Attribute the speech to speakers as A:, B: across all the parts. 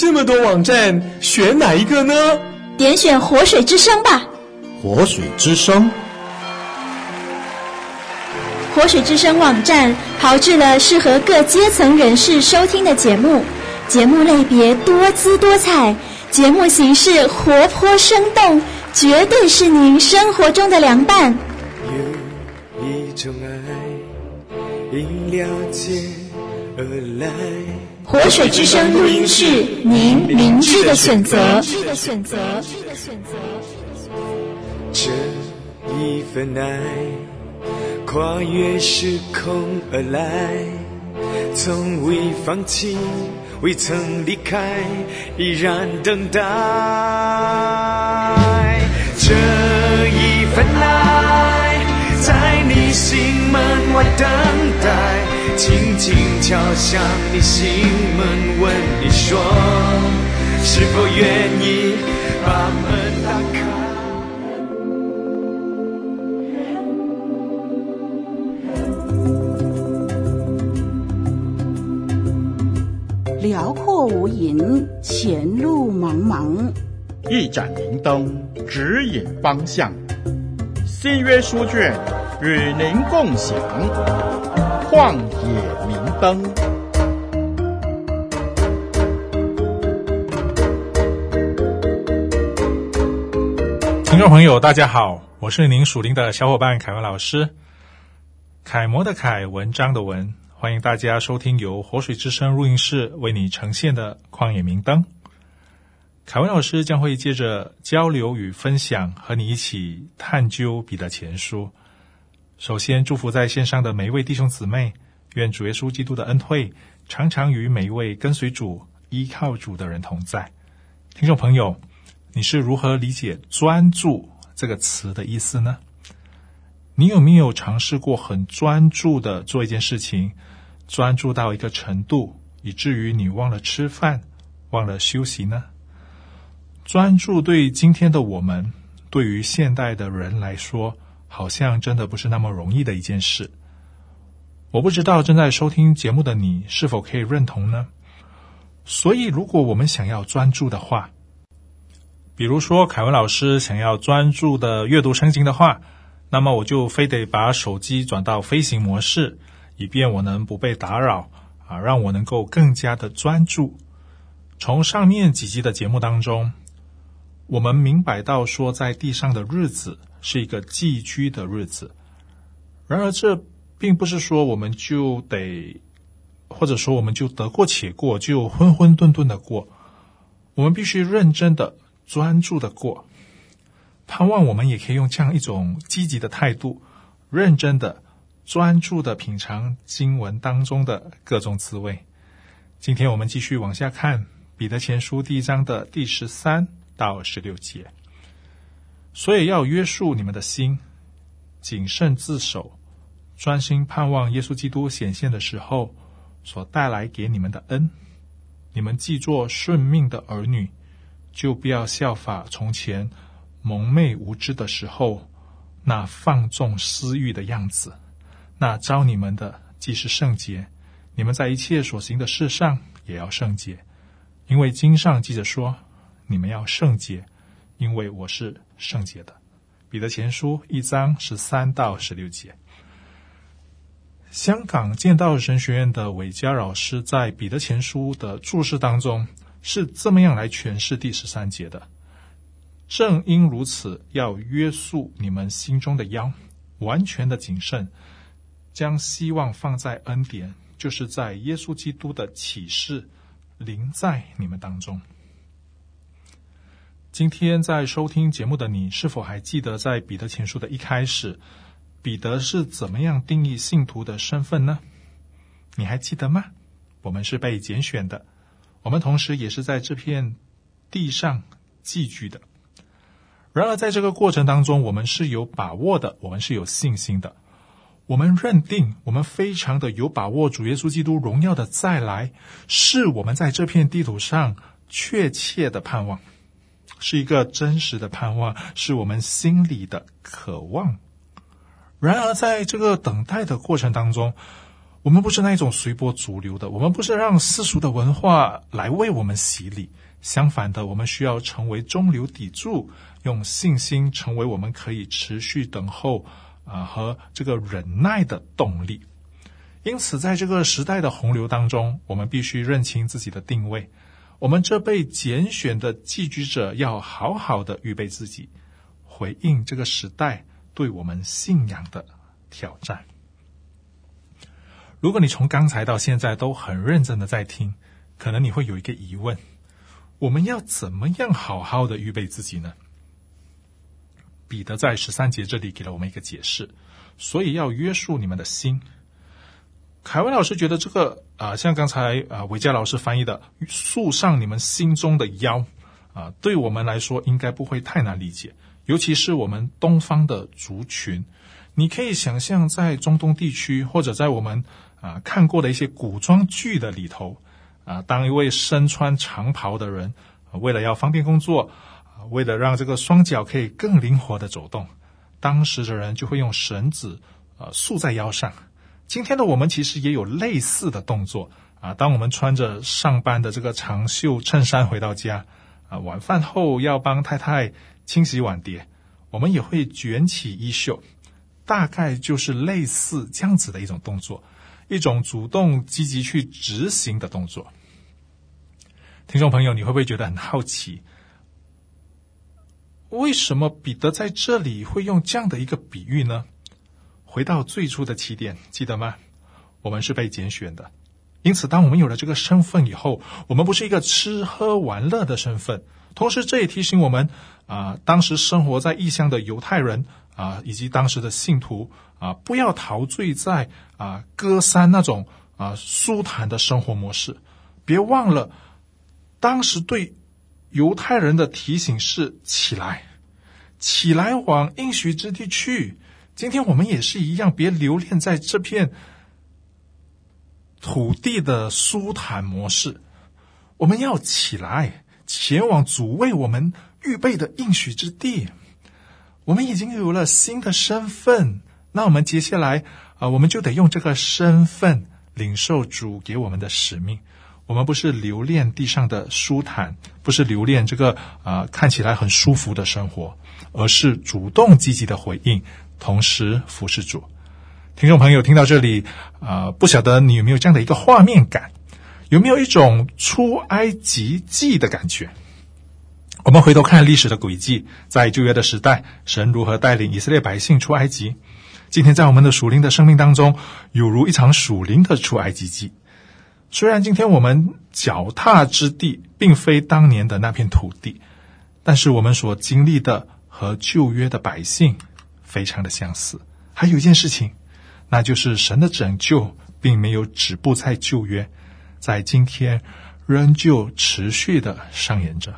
A: 这么多网站，选哪一个呢？
B: 点选活水之声吧。
C: 活水之声，
B: 活水之声网站炮制了适合各阶层人士收听的节目，节目类别多姿多彩，节目形式活泼生动，绝对是您生活中的良伴。
D: 有一种爱，因了解而来。
B: 活水之声录音室，您明智的选择。
D: 这一份爱，跨越时空而来，从未放弃，未曾离开，依然等待。这一份爱，你心门外等待。轻轻敲响你心门，问你说，是否愿意把门打开？
E: 辽阔无垠，前路茫茫，
F: 一盏明灯指引方向。新约书卷与您共享。旷野明灯，
G: 听众朋友，大家好，我是您属灵的小伙伴凯文老师，楷模的楷，文章的文，欢迎大家收听由活水之声录音室为你呈现的旷野明灯。凯文老师将会借着交流与分享，和你一起探究彼得前书。首先，祝福在线上的每一位弟兄姊妹，愿主耶稣基督的恩惠常常与每一位跟随主、依靠主的人同在。听众朋友，你是如何理解“专注”这个词的意思呢？你有没有尝试过很专注的做一件事情，专注到一个程度，以至于你忘了吃饭、忘了休息呢？专注对今天的我们，对于现代的人来说，好像真的不是那么容易的一件事。我不知道正在收听节目的你是否可以认同呢？所以，如果我们想要专注的话，比如说凯文老师想要专注的阅读圣经的话，那么我就非得把手机转到飞行模式，以便我能不被打扰啊，让我能够更加的专注。从上面几集的节目当中，我们明白到说，在地上的日子。是一个寄居的日子，然而这并不是说我们就得，或者说我们就得过且过，就混混沌沌的过。我们必须认真的、专注的过。盼望我们也可以用这样一种积极的态度，认真的、专注的品尝经文当中的各种滋味。今天我们继续往下看《彼得前书》第一章的第十三到十六节。所以要约束你们的心，谨慎自守，专心盼望耶稣基督显现的时候所带来给你们的恩。你们既做顺命的儿女，就不要效法从前蒙昧无知的时候那放纵私欲的样子。那招你们的既是圣洁，你们在一切所行的事上也要圣洁，因为经上记着说：你们要圣洁。因为我是圣洁的，彼得前书一章十三到十六节。香港剑道神学院的韦佳老师在彼得前书的注释当中是这么样来诠释第十三节的：正因如此，要约束你们心中的腰，完全的谨慎，将希望放在恩典，就是在耶稣基督的启示临在你们当中。今天在收听节目的你，是否还记得在彼得前书的一开始，彼得是怎么样定义信徒的身份呢？你还记得吗？我们是被拣选的，我们同时也是在这片地上寄居的。然而，在这个过程当中，我们是有把握的，我们是有信心的。我们认定，我们非常的有把握，主耶稣基督荣耀的再来，是我们在这片地图上确切的盼望。是一个真实的盼望，是我们心里的渴望。然而，在这个等待的过程当中，我们不是那一种随波逐流的，我们不是让世俗的文化来为我们洗礼。相反的，我们需要成为中流砥柱，用信心成为我们可以持续等候啊、和这个忍耐的动力。因此，在这个时代的洪流当中，我们必须认清自己的定位。我们这被拣选的寄居者，要好好的预备自己，回应这个时代对我们信仰的挑战。如果你从刚才到现在都很认真的在听，可能你会有一个疑问：我们要怎么样好好的预备自己呢？彼得在十三节这里给了我们一个解释，所以要约束你们的心。凯文老师觉得这个啊、像刚才啊伟嘉老师翻译的“束上你们心中的腰”，啊、对我们来说应该不会太难理解，尤其是我们东方的族群。你可以想象，在中东地区，或者在我们啊、看过的一些古装剧的里头，啊、当一位身穿长袍的人，呃、为了要方便工作，为了让这个双脚可以更灵活的走动，当时的人就会用绳子啊、束在腰上。今天的我们其实也有类似的动作啊。当我们穿着上班的这个长袖衬衫回到家啊，晚饭后要帮太太清洗碗碟，我们也会卷起衣袖，大概就是类似这样子的一种动作，一种主动积极去执行的动作。听众朋友，你会不会觉得很好奇？为什么彼得在这里会用这样的一个比喻呢？回到最初的起点，记得吗？我们是被拣选的，因此，当我们有了这个身份以后，我们不是一个吃喝玩乐的身份。同时，这也提醒我们啊、当时生活在异乡的犹太人啊、以及当时的信徒啊、不要陶醉在啊、呃、歌山那种啊、呃、舒坦的生活模式。别忘了，当时对犹太人的提醒是：起来，起来，往应许之地去。今天我们也是一样，别留恋在这片土地的舒坦模式。我们要起来，前往主为我们预备的应许之地。我们已经有了新的身份，那我们接下来啊，我们就得用这个身份领受主给我们的使命。我们不是留恋地上的舒坦，不是留恋这个啊看起来很舒服的生活，而是主动积极的回应。同时服侍主，听众朋友听到这里啊、不晓得你有没有这样的一个画面感？有没有一种出埃及记的感觉？我们回头看历史的轨迹，在旧约的时代，神如何带领以色列百姓出埃及？今天在我们的属灵的生命当中，有如一场属灵的出埃及记。虽然今天我们脚踏之地并非当年的那片土地，但是我们所经历的和旧约的百姓。非常的相似，还有一件事情，那就是神的拯救并没有止步在旧约，在今天仍旧持续的上演着。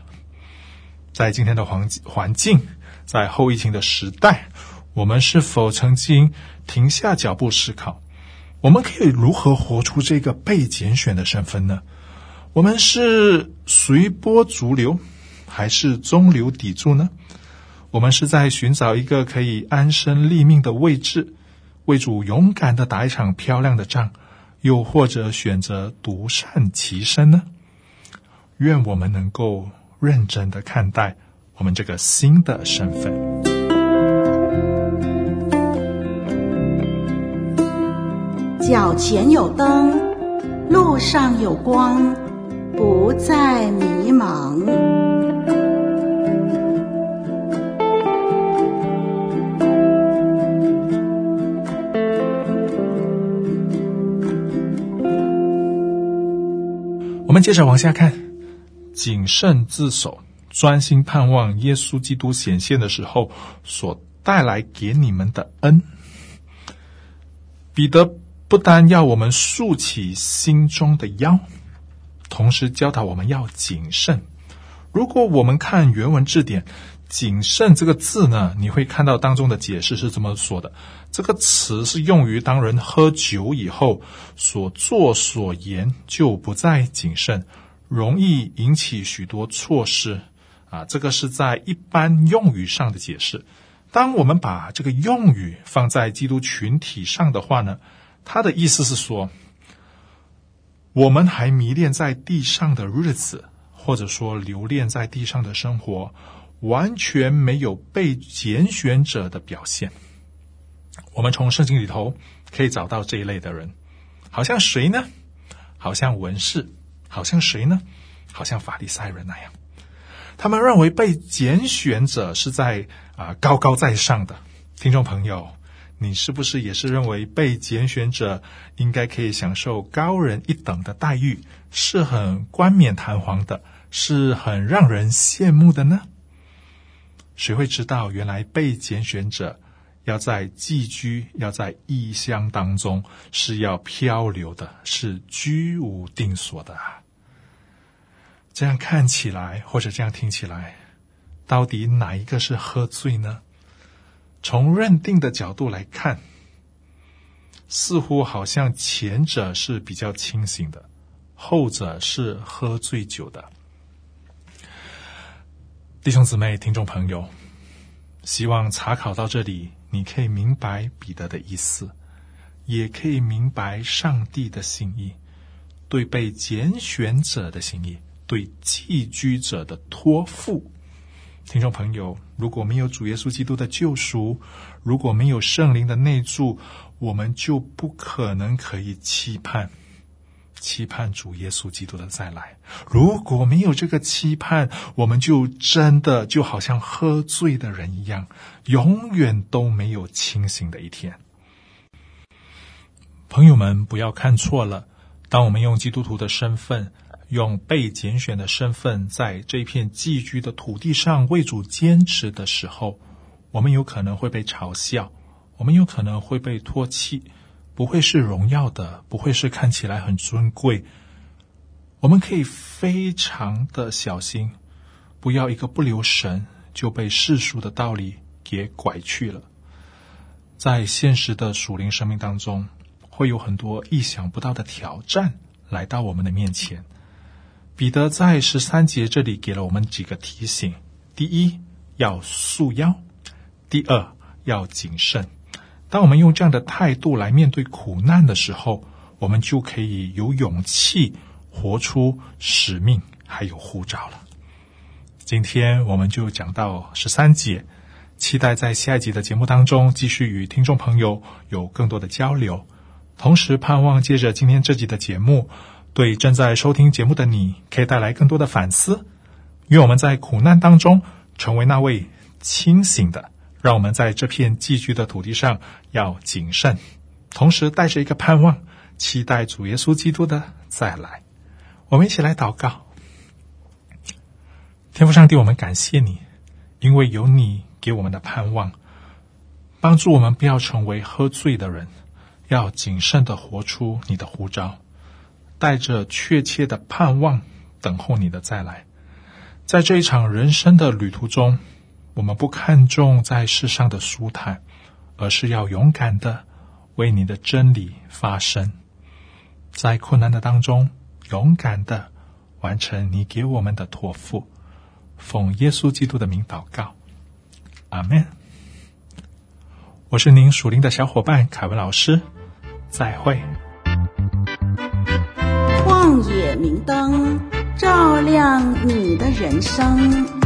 G: 在今天的环环境，在后疫情的时代，我们是否曾经停下脚步思考，我们可以如何活出这个被拣选的身份呢？我们是随波逐流，还是中流砥柱呢？我们是在寻找一个可以安身立命的位置，为主勇敢的打一场漂亮的仗，又或者选择独善其身呢？愿我们能够认真的看待我们这个新的身份。
E: 脚前有灯，路上有光，不再迷茫。
G: 我们接着往下看，谨慎自守，专心盼望耶稣基督显现的时候所带来给你们的恩。彼得不单要我们竖起心中的腰，同时教导我们要谨慎。如果我们看原文字典，“谨慎”这个字呢，你会看到当中的解释是这么说的。这个词是用于当人喝酒以后所作所言就不再谨慎，容易引起许多错失啊。这个是在一般用语上的解释。当我们把这个用语放在基督群体上的话呢，它的意思是说，我们还迷恋在地上的日子，或者说留恋在地上的生活，完全没有被拣选者的表现。我们从圣经里头可以找到这一类的人，好像谁呢？好像文士，好像谁呢？好像法利赛人那样。他们认为被拣选者是在啊、高高在上的。听众朋友，你是不是也是认为被拣选者应该可以享受高人一等的待遇，是很冠冕堂皇的，是很让人羡慕的呢？谁会知道，原来被拣选者要在寄居、要在异乡当中，是要漂流的，是居无定所的啊！这样看起来，或者这样听起来，到底哪一个是喝醉呢？从认定的角度来看，似乎好像前者是比较清醒的，后者是喝醉酒的。弟兄姊妹、听众朋友，希望查考到这里，你可以明白彼得的意思，也可以明白上帝的心意，对被拣选者的心意，对寄居者的托付。听众朋友，如果没有主耶稣基督的救赎，如果没有圣灵的内住，我们就不可能可以期盼期盼主耶稣基督的再来。如果没有这个期盼，我们就真的就好像喝醉的人一样，永远都没有清醒的一天。朋友们，不要看错了，当我们用基督徒的身份。用被拣选的身份，在这片寄居的土地上为主坚持的时候，我们有可能会被嘲笑，我们有可能会被唾弃，不会是荣耀的，不会是看起来很尊贵。我们可以非常的小心，不要一个不留神就被世俗的道理给拐去了。在现实的属灵生命当中，会有很多意想不到的挑战来到我们的面前。彼得在十三节这里给了我们几个提醒：第一，要束腰；第二，要谨慎。当我们用这样的态度来面对苦难的时候，我们就可以有勇气活出使命，还有护照了。今天我们就讲到十三节，期待在下一集的节目当中继续与听众朋友有更多的交流，同时盼望借着今天这集的节目。对正在收听节目的你，可以带来更多的反思。愿我们在苦难当中成为那位清醒的，让我们在这片寄居的土地上要谨慎，同时带着一个盼望，期待主耶稣基督的再来。我们一起来祷告。天父上帝，我们感谢你，因为有你给我们的盼望，帮助我们不要成为喝醉的人，要谨慎的活出你的呼召。带着确切的盼望，等候你的再来。在这一场人生的旅途中，我们不看重在世上的舒坦，而是要勇敢的为你的真理发声。在困难的当中，勇敢的完成你给我们的托付。奉耶稣基督的名祷告，阿门。我是您属灵的小伙伴凯文老师，再会。
E: 旷野明灯，照亮你的人生。